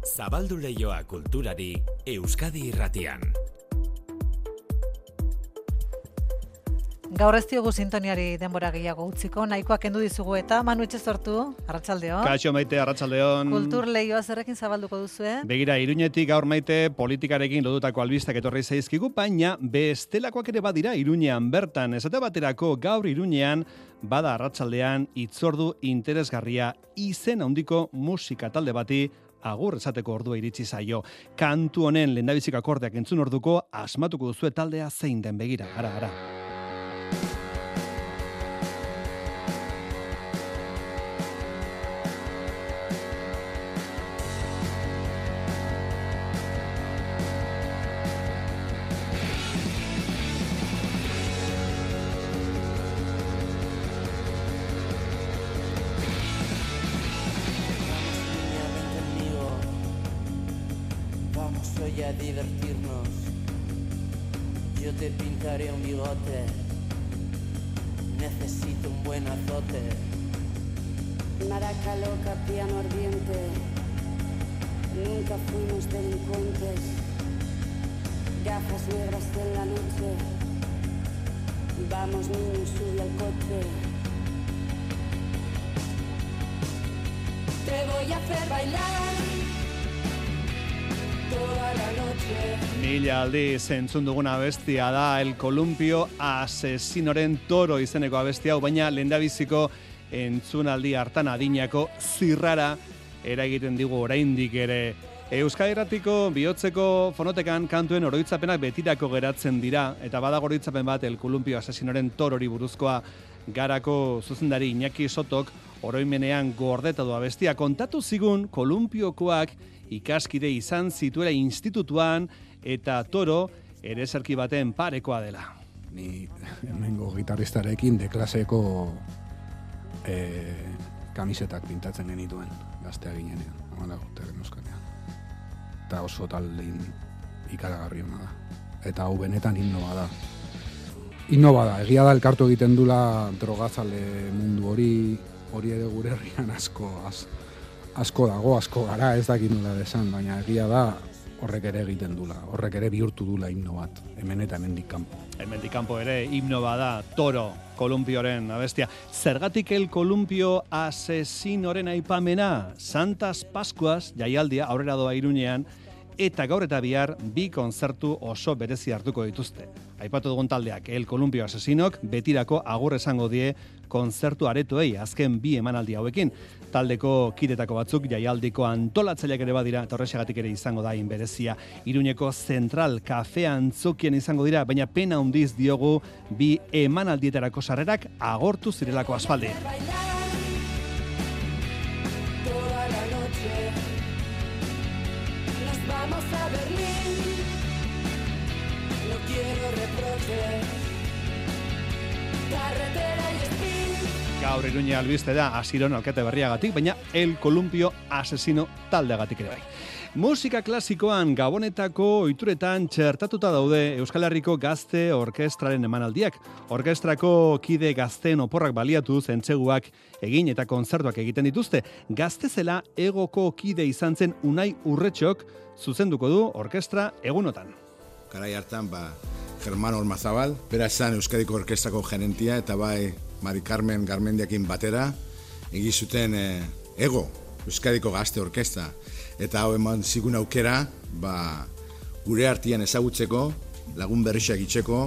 Zabaldu leioa kulturari Euskadi irratian. Gaur ez diogu sintoniari denbora gehiago utziko, nahikoa kendu dizugu eta Manu etxe sortu, arratsaldeon. Kaixo maite, arratsaldeon. Kultur lehioa zerrekin zabalduko duzu, eh? Begira, iruñetik gaur maite politikarekin lodutako albistak etorri zaizkigu, baina bestelakoak ere badira iruñean bertan. Esate baterako gaur iruñean bada arratsaldean itzordu interesgarria izen handiko musika talde bati agur esateko ordua iritsi zaio. Kantu honen lehendabizik akordeak entzun orduko asmatuko duzu taldea zein den begira. Ara, ara. Divertirnos. Yo te pintaré un bigote. Necesito un buen azote. Maraca loca, piano ardiente. Nunca fuimos delincuentes. Gafas negras en la noche. Vamos niños, sube al coche. Te voy a hacer bailar. Mila aldiz entzun duguna abestia da El Columpio Asesinoren Toro izeneko abestia hau, baina lehendabiziko entzunaldi hartan adinako zirrara eragiten digu oraindik ere. Euskadi Erratiko bihotzeko fonotekan kantuen oroitzapenak betirako geratzen dira, eta badago oroitzapen bat El Columpio Asesinoren Torori buruzkoa garako zuzendari Iñaki Sotok oroimenean gordeta du abestia kontatu zigun Kolumpiokoak ikaskide izan zituela institutuan eta toro ere zerki baten parekoa dela. ni hemengo gitarristarekin de klaseko e, kamisetak pintatzen genituen gaztea ginenean, amala urte genuzkanean. Eta oso taldin ikaragarri ona da. Eta hau benetan innoa da. Innoa da, egia da elkartu egiten dula drogazale mundu hori, hori ere gure herrian asko, az, asko dago, asko gara, ez dakit nola desan, baina egia da horrek ere egiten dula, horrek ere bihurtu dula himno bat, hemen eta hemendik kanpo. Hemendik kanpo ere himno bada toro kolumpioren abestia. Zergatik el kolumpio asesinoren aipamena Santas Pascuas jaialdia aurrera doa irunean eta gaur eta bihar bi kontzertu oso berezi hartuko dituzte. Aipatu dugun taldeak, El Columpio Asesinok betirako agur esango die kontzertu aretoei azken bi emanaldi hauekin. Taldeko kidetako batzuk jaialdiko antolatzaileak ere badira, eta horrexegatik ere izango da berezia. Iruñeko Zentral Kafe Antzokien izango dira, baina pena handiz diogu bi emanaldietarako sarrerak agortu zirelako aspaldi. Gaur iruña albiste da asiron alkate berriagatik, baina El Columpio Asesino taldeagatik ere bai. Musika klasikoan gabonetako oituretan txertatuta daude Euskal Herriko gazte orkestraren emanaldiak. Orkestrako kide gazteen oporrak baliatu zentseguak egin eta kontzertuak egiten dituzte. Gaztezela egoko kide izan zen unai urretxok zuzenduko du orkestra egunotan. Garai hartan, ba, Germán Ormazabal, bera esan Euskadiko Orkestrako gerentia, eta bai Mari Carmen Garmendiakin batera, egi zuten eh, ego, Euskadiko Gazte Orkestra. Eta hau eman zigun aukera, ba, gure artian ezagutzeko, lagun berrixak itxeko,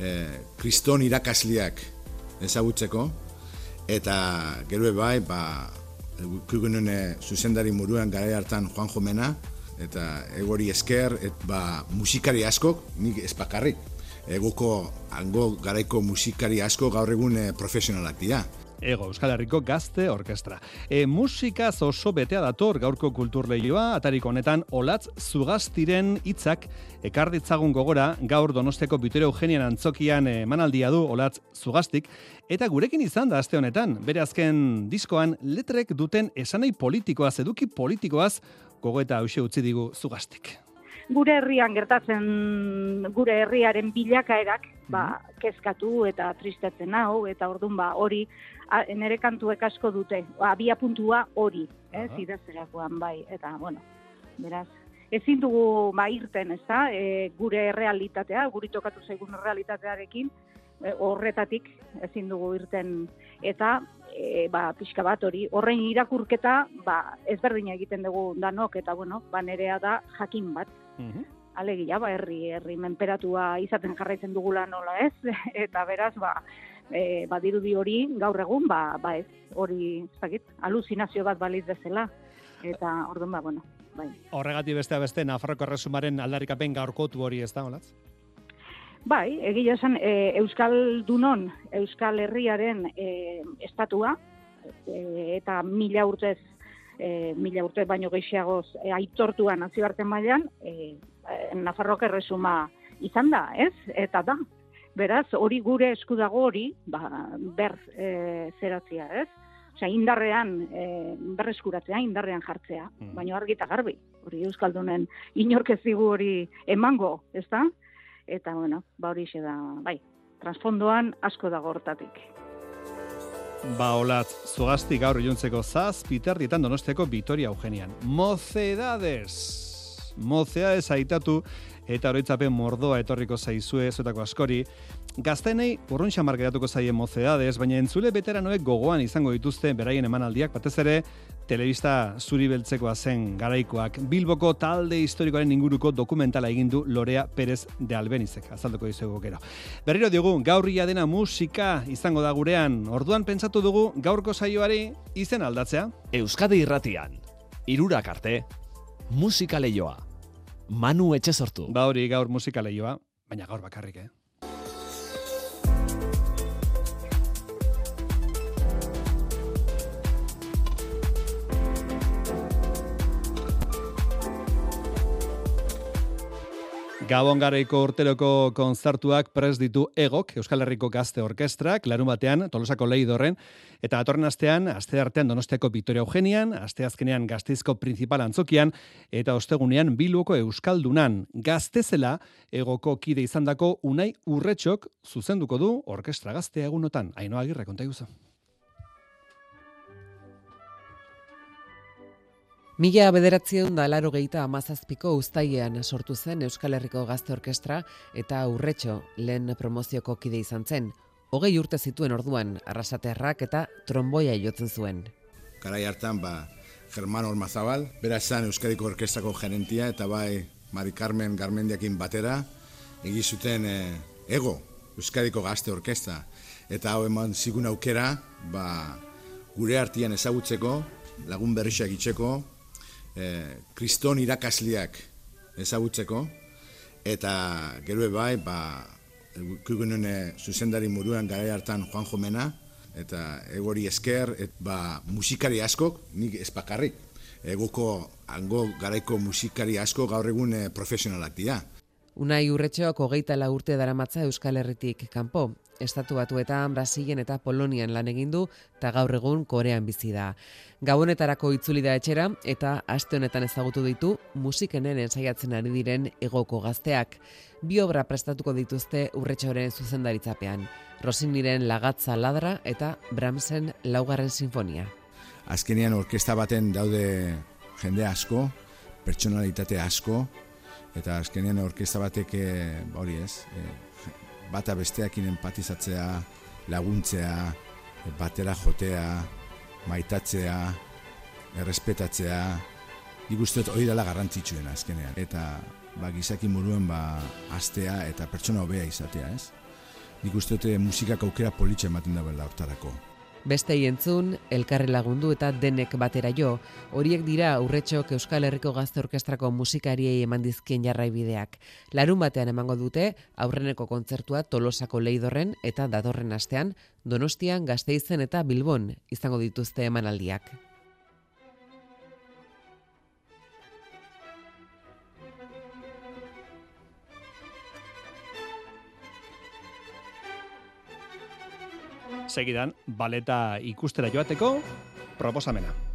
eh, kriston irakasliak ezagutzeko, eta gero bai, ba, kugunen zuzendari muruan garai hartan Juan Jomena, eta egori esker, et, ba, musikari askok, nik ez bakarrik, egoko hango garaiko musikari asko gaur egun eh, profesionalak dira. Ego, Euskal Herriko gazte orkestra. E, musikaz oso betea dator gaurko kulturleioa, atariko honetan olatz zugastiren hitzak ekar ditzagun gogora gaur Donosteko Bitero Eugenian antzokian emanaldia du olatz zugastik, eta gurekin izan da aste honetan, bere azken diskoan letrek duten esanei politikoaz, eduki politikoaz, gogo eta hause utzi digu zugastik. Gure herrian gertatzen gure herriaren bilakaerak ba, kezkatu eta tristetzen nau eta ordun ba hori nere kantuek asko dute abia puntua hori ez Aha. idazterakoan bai eta bueno Beraz, ezin dugu ba irten, ezta? E, gure realitatea, guri tokatu zaigun realitatearekin e, horretatik ezin dugu irten eta e, ba pixka bat hori horren irakurketa ba ezberdina egiten dugu danok eta bueno, ba nerea da jakin bat. Mhm. Alegia, ba, herri, herri menperatua izaten jarraitzen dugula nola ez, eta beraz, ba, e, badirudi hori gaur egun, ba, ba ez, hori, ez dakit, aluzinazio bat baliz bezala, eta orduan, ba, bueno, bai. Horregati beste beste, Nafarroko erresumaren aldarrikapen gaurkotu hori ez da, olatz? Bai, egia esan, e, Euskal Dunon, Euskal Herriaren e, estatua, e, eta mila urtez, e, mila urte baino gehiagoz e, aitortua nazioarte mailan, e, e, Nafarroak erresuma izan da, ez? Eta da. Beraz, hori gure esku dago hori, ba, ber e, zeratzia, ez? Osea, indarrean, e, berreskuratzea, indarrean jartzea, Mhm. baina argi eta garbi, hori Euskaldunen inork ez digu hori emango, ez da? Eta, bueno, ba hori da, bai, transfondoan asko dago hortatik. Ba, olatz, zugazti gaur iluntzeko zaz, piterdietan donosteko Vitoria Eugenian. Mocedades! Mocedades aitatu eta oroitzapen mordoa etorriko zaizue zuetako askori. Gaztenei urrun xamar geratuko zaie mocedades, baina entzule veteranoek gogoan izango dituzte beraien emanaldiak, batez ere telebista zuri beltzekoa zen garaikoak. Bilboko talde historikoaren inguruko dokumentala egin du Lorea Perez de Albenizek, azalduko dizugu gero. Berriro diogu, gaurria dena musika izango da gurean. Orduan pentsatu dugu gaurko saioari izen aldatzea. Euskadi irratian, irurak arte, musika leioa. Manu etxe sortu. Ba hori gaur musika leioa, baina gaur bakarrik, eh? Gabon garaiko urteroko konzertuak prest ditu egok, Euskal Herriko Gazte Orkestrak, larun batean, Tolosako Leidorren, eta datorren astean, aste artean Donostiako Vitoria Eugenian, aste azkenean Gazteizko Principal Antzokian, eta ostegunean Bilboko Euskaldunan, gaztezela egoko kide izandako unai urretxok zuzenduko du orkestra gaztea egunotan. Ainoa agirre, konta Mila bederatzion da laro gehieta amazazpiko ustaiean sortu zen Euskal Herriko Gazte Orkestra eta urretxo lehen promozioko kide izan zen. Hogei urte zituen orduan, arrasaterrak eta tromboia jotzen zuen. Garai hartan, ba, Germán Ormazabal, bera esan Euskadiko Orkestrako gerentia, eta bai Mari Carmen Garmendiakin batera, egizuten e, ego Euskadiko Gazte Orkestra. Eta hau eman zigun aukera, ba, gure artian ezagutzeko, lagun berrixak itxeko, e, kriston irakasliak ezagutzeko, eta gero bai, ba, kugunen zuzendari muruan garai hartan Juan Jomena, eta egori esker, et, ba, musikari askok, nik ez bakarrik, egoko hango garaiko musikari asko gaur egun eh, profesionalak dira. Unai urretxoak hogeita la urte daramatza Euskal Herritik kanpo. Estatu batuetan, Brasilen eta Polonian lan egin du eta gaur egun Korean bizi da. Gabonetarako itzuli da etxera eta aste honetan ezagutu ditu musikenen ensaiatzen ari diren egoko gazteak. Bi obra prestatuko dituzte urretxoren zuzendaritzapean. Rosiniren lagatza ladra eta Brahmsen laugarren sinfonia. Azkenean orkesta baten daude jende asko, pertsonalitate asko, eta azkenean orkesta batek eh, hori ez, eh, bata besteakin empatizatzea, laguntzea, eh, batera jotea, maitatzea, errespetatzea, nik uste dut hori dela garrantzitsuena azkenean. Eta ba, gizaki muruen ba, astea eta pertsona hobea izatea, ez? Nik uste dut musikak aukera politxe ematen dagoela hortarako. Bestei entzun, elkarri lagundu eta denek batera jo, horiek dira aurretxok Euskal Herriko Gazte Orkestrako musikariei eman dizkien jarraibideak. Larun batean emango dute, aurreneko kontzertua Tolosako Leidorren eta datorren astean, Donostian, Gasteizen eta Bilbon izango dituzte emanaldiak. Segidan, baleta ikustera joateko proposamena.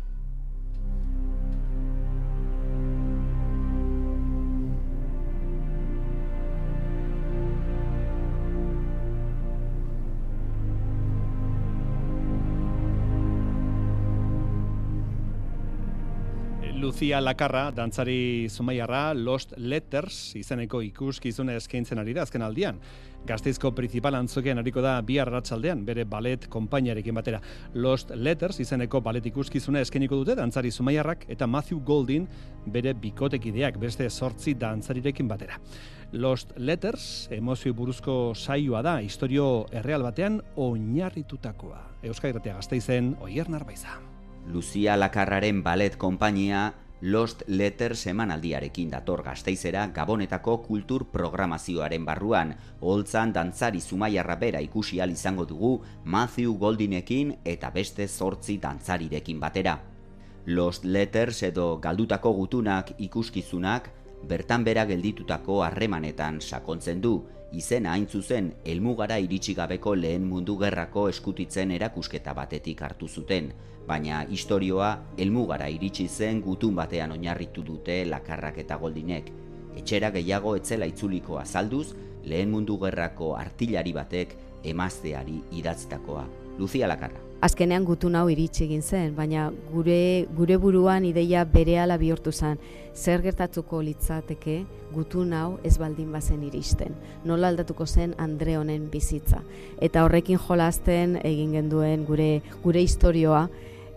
Lucia Lakarra, dantzari zumaiarra, Lost Letters, izeneko ikuskizuna eskaintzen ari da azken aldian. Gazteizko principal antzokean hariko da bi arratsaldean bere ballet konpainiarekin batera. Lost Letters izeneko ballet ikuskizuna eskainiko dute dantzari zumaiarrak eta Matthew Goldin bere bikotekideak beste sortzi dantzarirekin batera. Lost Letters, emozio buruzko saioa da, historio erreal batean oinarritutakoa. Euskal Irratia Gazteizen, Oier Narbaiza. Lucia Lakarraren ballet konpainia Lost Letters emanaldiarekin dator gazteizera Gabonetako kultur programazioaren barruan, holtzan dantzari zumaiarra bera ikusi al izango dugu Matthew Goldinekin eta beste zortzi dantzarirekin batera. Lost Letters edo galdutako gutunak ikuskizunak bertan bera gelditutako harremanetan sakontzen du, izena hain zuzen helmugara iritsi gabeko lehen mundu gerrako eskutitzen erakusketa batetik hartu zuten, baina historioa helmugara iritsi zen gutun batean oinarritu dute lakarrak eta goldinek. Etxera gehiago etzela itzuliko azalduz, lehen mundu gerrako artilari batek emazteari idatzitakoa. Lucia Lakarra. Azkenean gutun hau iritsi egin zen, baina gure, gure buruan ideia berehala bihurtu zen. Zer gertatuko litzateke gutun hau ez baldin bazen iristen. Nola aldatuko zen Andre honen bizitza. Eta horrekin jolasten egin genduen gure, gure historioa,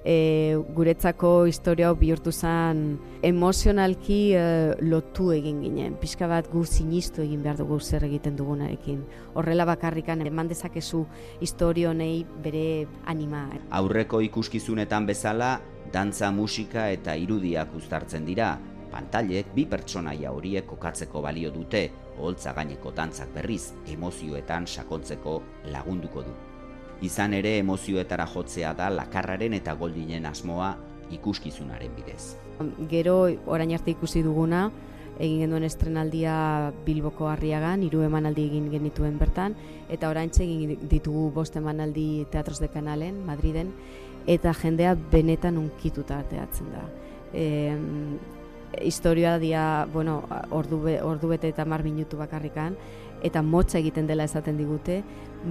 e, guretzako historia bihurtu zen emozionalki e, lotu egin ginen. Pixka bat gu sinistu egin behar dugu zer egiten dugunarekin. Horrela bakarrikan eman dezakezu historionei bere anima. Aurreko ikuskizunetan bezala, dantza, musika eta irudiak uztartzen dira. Pantailek bi pertsonaia horiek kokatzeko balio dute, holtza gaineko dantzak berriz, emozioetan sakontzeko lagunduko du. Izan ere emozioetara jotzea da lakarraren eta goldinen asmoa ikuskizunaren bidez. Gero orain arte ikusi duguna, egin genuen estrenaldia Bilboko Harriagan, hiru emanaldi egin genituen bertan, eta orain egin ditugu bost emanaldi Teatros de Kanalen, Madriden, eta jendea benetan unkituta ateatzen da. E, historia dia, bueno, ordu, ordu bete eta mar minutu bakarrikan, eta motza egiten dela esaten digute,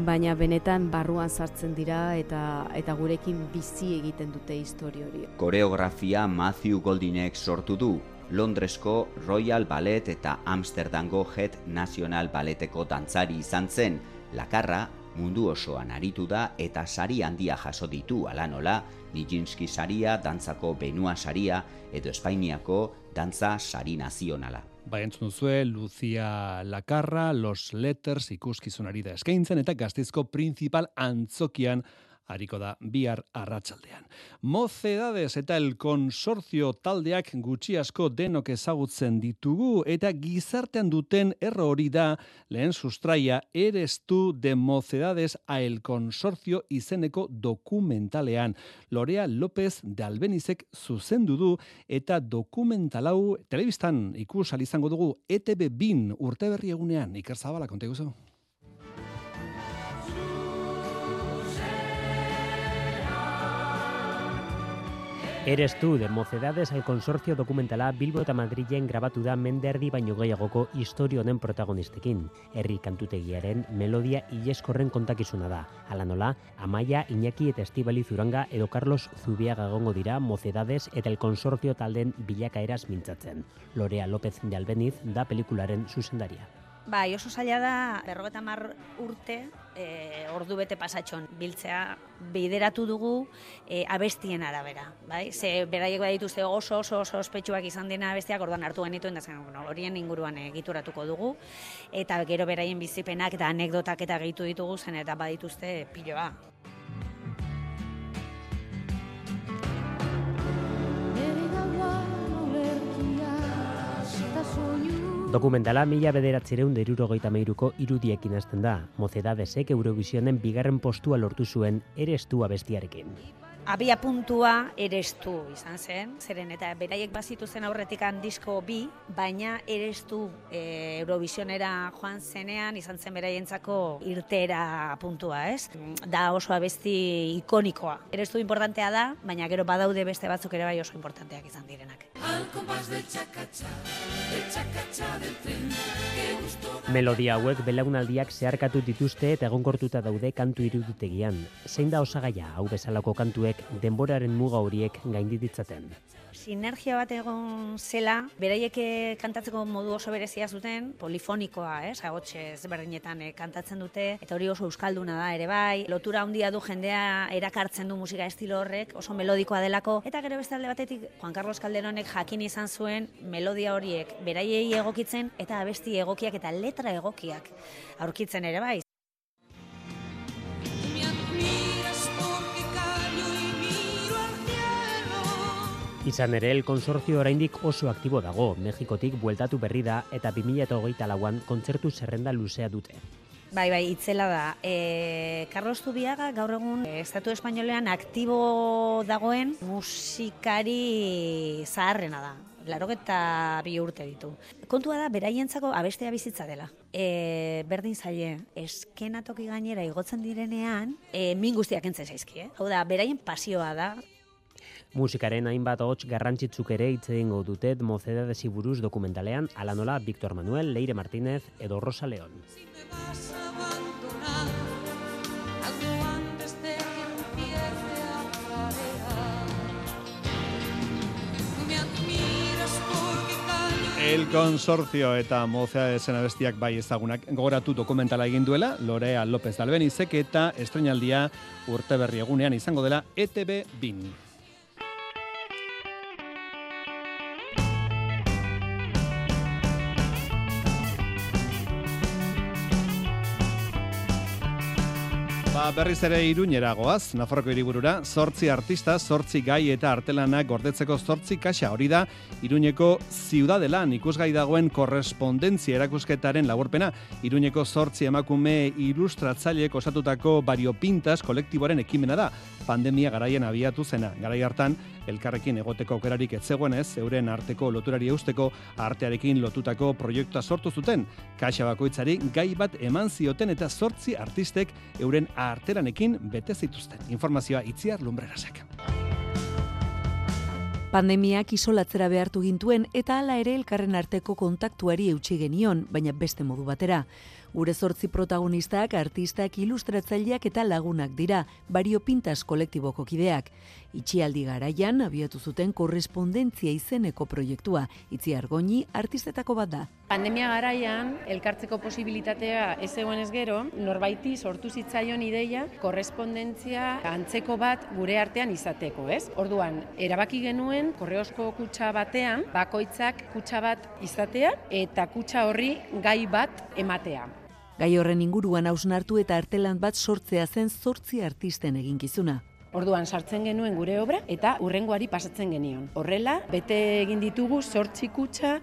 baina benetan barruan sartzen dira eta eta gurekin bizi egiten dute historia hori. Koreografia Matthew Goldinek sortu du, Londresko Royal Ballet eta Amsterdamgo Het National Balleteko dantzari izan zen, lakarra mundu osoan aritu da eta sari handia jaso ditu ala nola, Nijinsky saria, dantzako Benua saria edo Espainiako dantza sari nazionala. Ba, entzun duzue, Lucia Lakarra, Los Letters ikuskizunari da eskaintzen eta gaztizko principal antzokian hariko da bihar arratsaldean. Mocedades eta el consorcio taldeak gutxi asko denok ezagutzen ditugu eta gizartean duten erro hori da lehen sustraia eres tu de Mocedades a el consorcio izeneko dokumentalean. Lorea López de Albenizek zuzendu du eta dokumentalau telebistan ikus izango dugu ETB bin urteberri egunean Iker Zabala konteguzo. Eres tú, de Mocedades al Consorcio Dokumentala Bilbo eta Madrilen grabatu da menderdi baino gehiagoko historio honen protagonistekin. Herri kantutegiaren melodia ileskorren kontakizuna da. Hala nola, Amaia, Iñaki eta Estibali Zuranga edo Carlos Zubiaga gongo dira Mocedades eta el Consorcio talden bilakaeraz mintzatzen. Lorea López de Albeniz da pelikularen zuzendaria. Bai, oso zaila da, berrogeta mar urte, e, ordu bete pasatxon biltzea, bideratu dugu e, abestien arabera. Bai? Ze beraiek badituzte oso oso oso ospetsuak izan dena abestiak orduan hartu genituen da zen, bueno, horien inguruan egituratuko dugu. Eta gero beraien bizipenak eta anekdotak eta gehitu ditugu zen eta badituzte piloa. Dokumentala mila bederatzireun derurogeita meiruko irudiekin hasten da. Mocedadesek Eurovisionen bigarren postua lortu zuen erestu abestiarekin. Abia puntua erestu izan zen, zeren eta beraiek bazitu zen aurretikan disko bi, baina erestu e, Eurovisionera joan zenean izan zen beraientzako irtera puntua, ez? Da oso abesti ikonikoa. Erestu importantea da, baina gero badaude beste batzuk ere bai oso importanteak izan direnak. Melodia hauek belaunaldiak zeharkatu dituzte eta egonkortuta daude kantu iruditegian. Zein da osagaia hau bezalako kantuek denboraren muga horiek gainditzaten. Sinergia bat egon zela, beraiek eh, kantatzeko modu oso berezia zuten, polifonikoa, eh, sagotxe ezberdinetan eh, kantatzen dute, eta hori oso euskalduna da ere bai, lotura handia du jendea erakartzen du musika estilo horrek, oso melodikoa delako, eta gero beste alde batetik Juan Carlos Calderonek jakin izan zuen melodia horiek beraiei egokitzen eta abesti egokiak eta letra egokiak aurkitzen ere bai. Izan ere, el konsortzio oraindik oso aktibo dago, Mexikotik bueltatu berri da eta 2008 lauan kontzertu zerrenda luzea dute. Bai, bai, itzela da. E, Carlos Zubiaga gaur egun e, Estatu Espainolean aktibo dagoen musikari zaharrena da. Larogeta bi urte ditu. Kontua da, beraientzako abestea bizitza dela. E, berdin zaie, eskenatoki gainera igotzen direnean, e, min guztiak entzen zaizki, eh? Hau da, beraien pasioa da, Musikaren hainbat hots garrantzitsuk ere hitz egingo dute Mocedades buruz dokumentalean, ala nola Víctor Manuel, Leire Martínez edo Rosa León. De El Consorcio eta Mozea desen abestiak bai ezagunak gogoratu dokumentala egin duela, Lorea López Dalbenizek eta estrenaldia urte berri egunean izango dela ETB bin. Ba, berriz ere iruñera goaz, Nafarroko hiriburura, zortzi artista, zortzi gai eta artelanak gordetzeko zortzi kaxa. Hori da, iruñeko ziudadelan ikusgai dagoen korrespondentzia erakusketaren laburpena, iruñeko zortzi emakume ilustratzaileek osatutako variopintas kolektiboaren ekimena da, pandemia garaian abiatu zena, garai hartan, elkarrekin egoteko aukerarik ez zegoenez, euren arteko loturari eusteko artearekin lotutako proiektua sortu zuten. Kaxa bakoitzari gai bat eman zioten eta zortzi artistek euren arteranekin bete zituzten. Informazioa itziar lumbrerasek. Pandemiak isolatzera behartu gintuen eta hala ere elkarren arteko kontaktuari eutxi genion, baina beste modu batera. Gure zortzi protagonistak, artistak, ilustratzaileak eta lagunak dira, Bario Pintas kolektiboko kideak. Itxialdi garaian abiatu zuten korrespondentzia izeneko proiektua, itzi argoni artistetako bat da. Pandemia garaian, elkartzeko posibilitatea ez egonez gero, norbaiti sortu zitzaion ideia korrespondentzia antzeko bat gure artean izateko, ez? Orduan, erabaki genuen korreosko kutsa batean, bakoitzak kutsa bat izatea eta kutsa horri gai bat ematea. Gai horren inguruan hausnartu eta artelan bat sortzea zen zortzi artisten eginkizuna. Orduan sartzen genuen gure obra eta urrengoari pasatzen genion. Horrela, bete egin ditugu sortzi kutsa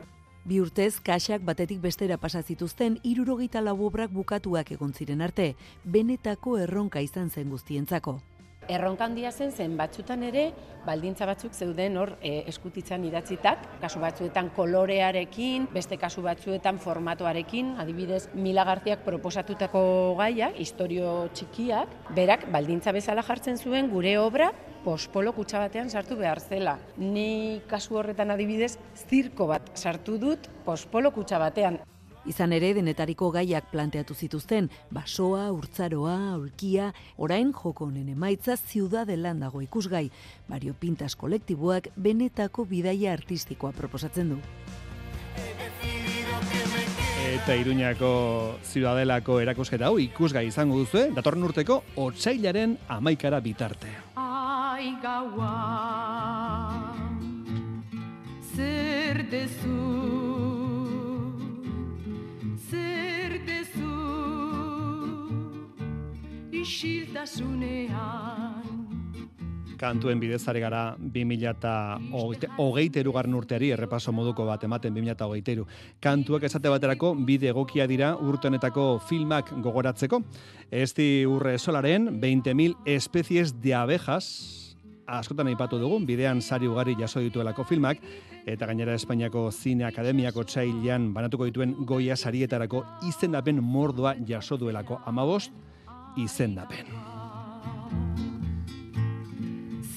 Bi urtez, kaxak batetik bestera pasa zituzten irurogeita lau obrak bukatuak egon ziren arte, benetako erronka izan zen guztientzako. Erronka handia zen zen batzutan ere baldintza batzuk zeuden hor e, eskutitzan idatzitak, kasu batzuetan kolorearekin, beste kasu batzuetan formatoarekin, adibidez Mila Garziak proposatutako gaia, historio txikiak, berak baldintza bezala jartzen zuen gure obra pospolo kutsa batean sartu behar zela. Ni kasu horretan adibidez zirko bat sartu dut pospolo kutsa batean. Izan ere, denetariko gaiak planteatu zituzten, basoa, urtzaroa, aulkia, orain joko honen emaitza ziudadelan dago ikusgai. Bario Pintas kolektiboak benetako bidaia artistikoa proposatzen du. Eta Iruñako ziudadelako erakusketa hau ikusgai izango duzu, datorren urteko otsailaren amaikara bitarte. Ai gaua Zer dezu Isiltasunean Kantuen bidez ari gara 2008 erugarren urteari errepaso moduko bat ematen 2008 eru. Kantuak esate baterako bide egokia dira urte honetako filmak gogoratzeko. Esti urre solaren 20.000 espezies de abejas askotan aipatu dugu, bidean sari ugari jaso dituelako filmak, eta gainera Espainiako Zine Akademiako txailean banatuko dituen goia sarietarako izendapen mordoa jaso duelako amabost izendapen.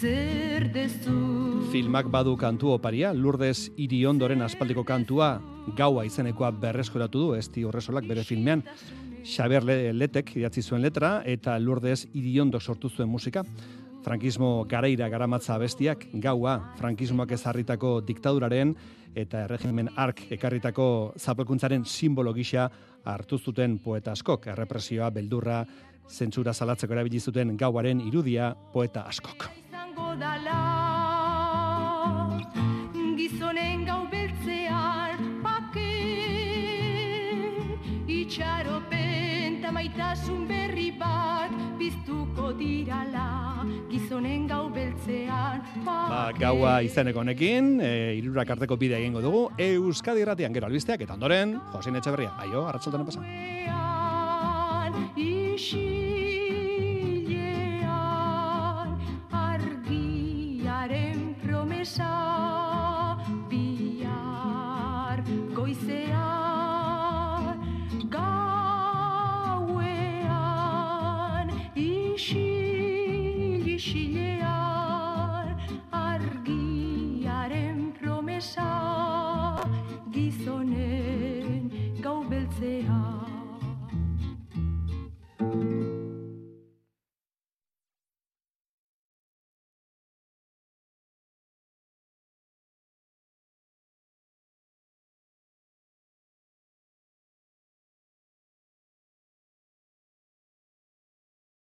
Zer dezu Filmak badu kantu oparia, Lourdes Iriondoren aspaldiko kantua gaua izenekoa berreskoratu du, esti horresolak bere filmean, Xaber Le- Letek idatzi zuen letra eta Lourdes Iriondo sortu zuen musika. Frankismo garaira garamatza abestiak, gaua, frankismoak ezarritako diktaduraren eta erregimen ark ekarritako zapelkuntzaren simbolo gisa hartu zuten poeta askok, errepresioa, beldurra, zentsura salatzeko erabili zuten gauaren irudia poeta askok. Gizonen gau beltzean pake Itxaropen ta maitasun berri bat Biztuko dirala. Gizonen gau beltzean Ba, pake gaua izeneko honekin, e, irurak arteko bidea egingo dugu, Euskadi irratian gero albisteak, eta ondoren, Josin Etxeberria, aio, arratsaldean ieșilie ar, arghi, arem promesar.